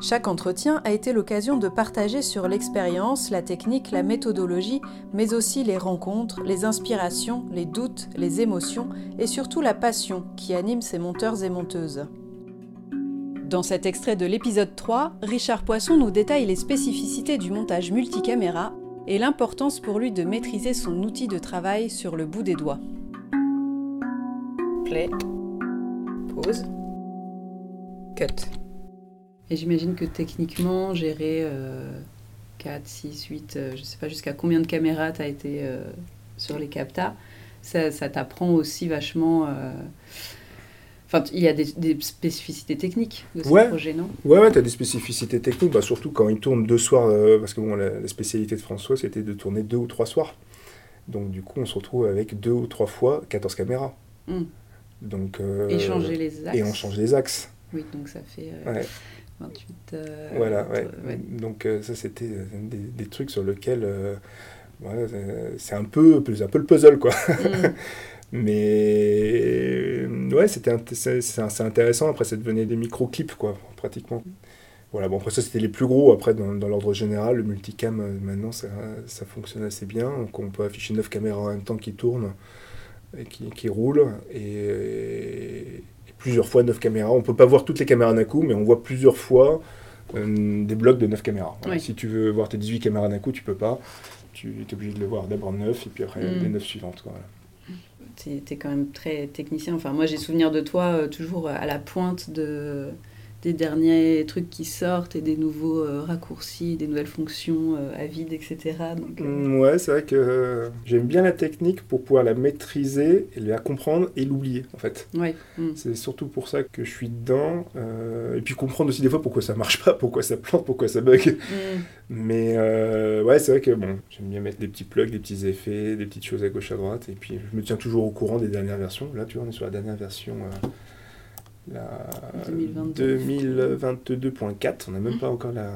Chaque entretien a été l'occasion de partager sur l'expérience, la technique, la méthodologie, mais aussi les rencontres, les inspirations, les doutes, les émotions et surtout la passion qui anime ces monteurs et monteuses. Dans cet extrait de l'épisode 3, Richard Poisson nous détaille les spécificités du montage multicaméra et l'importance pour lui de maîtriser son outil de travail sur le bout des doigts. Play. Pause. Cut. Et j'imagine que techniquement, gérer 4, 6, 8, je ne sais pas jusqu'à combien de caméras tu as été euh, sur les captas, ça, t'apprend aussi vachement. Euh, enfin, il y a des, spécificités techniques de ce projet, non? Ouais, ouais tu as des spécificités techniques, bah, surtout quand il tourne deux soirs, euh, parce que bon, la, spécialité de François, c'était de tourner deux ou trois soirs. Donc du coup, on se retrouve avec deux ou trois fois 14 caméras. Hmm. Donc, et changer les axes. Et on change les axes. Oui, donc ça fait... 28. Euh, voilà, ouais. Donc euh, ça, c'était euh, des, trucs sur lesquels c'est un peu, un peu le puzzle, quoi. Mm. Mais ouais, c'était c'est intéressant. Après, ça devenait des micro-clips, quoi, pratiquement. Voilà, bon, après ça, c'était les plus gros. Après, dans, dans l'ordre général, le multicam, maintenant, ça, ça, fonctionne assez bien. Donc, on peut afficher 9 caméras en même temps qui tournent et qui, qui roulent. Et, plusieurs fois 9 caméras. On peut pas voir toutes les caméras d'un coup, mais on voit plusieurs fois euh, des blocs de 9 caméras. Si tu veux voir tes 18 caméras d'un coup, tu peux pas. Tu es obligé de le voir d'abord 9 et puis après mm. les 9 suivantes. Tu es, quand même très technicien. Enfin, moi, j'ai souvenir de toi euh, toujours à la pointe de, des derniers trucs qui sortent et des nouveaux euh, raccourcis, des nouvelles fonctions euh, à vide, etc. Donc, euh, mm, Ouais, c'est vrai que j'aime bien la technique pour pouvoir la maîtriser, la comprendre et l'oublier, en fait. Ouais. Mm. C'est surtout pour ça que je suis dedans. et puis comprendre aussi des fois pourquoi ça marche pas, pourquoi ça plante, pourquoi ça bug. Mm. Mais ouais, c'est vrai que bon, j'aime bien mettre des petits plugs, des petits effets, des petites choses à gauche, à droite. Et puis je me tiens toujours au courant des dernières versions. Là, tu vois, on est sur la dernière version la 2022.4. On n'a même mmh. pas encore la,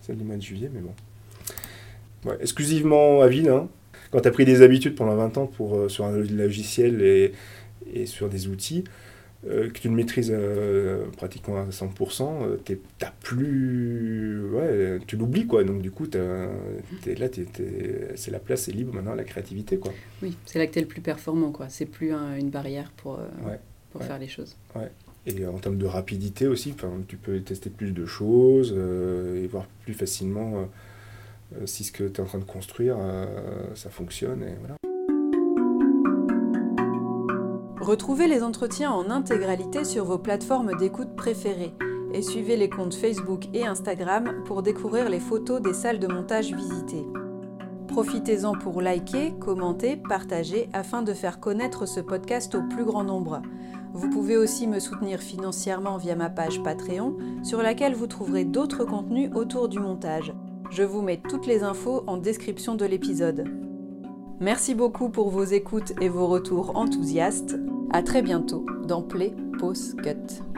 celle du mois de juillet, mais bon. Ouais, exclusivement à vide. Hein. Quand tu as pris des habitudes pendant 20 ans pour, euh, sur un logiciel et, et sur des outils, euh, que tu le maîtrises euh, pratiquement à 100%, tu t'as plus. Ouais, tu l'oublies, quoi. Donc, du coup, es, là, c'est la place, c'est libre maintenant, la créativité, quoi. Oui, c'est là que tu es le plus performant, quoi. C'est plus une barrière pour, pour faire les choses. Ouais. Et en termes de rapidité aussi, tu peux tester plus de choses euh, et voir plus facilement euh, euh, si ce que tu es en train de construire, ça fonctionne. Et voilà. Retrouvez les entretiens en intégralité sur vos plateformes d'écoute préférées et suivez les comptes Facebook et Instagram pour découvrir les photos des salles de montage visitées. Profitez-en pour liker, commenter, partager afin de faire connaître ce podcast au plus grand nombre. Vous pouvez aussi me soutenir financièrement via ma page Patreon, sur laquelle vous trouverez d'autres contenus autour du montage. Je vous mets toutes les infos en description de l'épisode. Merci beaucoup pour vos écoutes et vos retours enthousiastes. À très bientôt dans Play Pause Cut.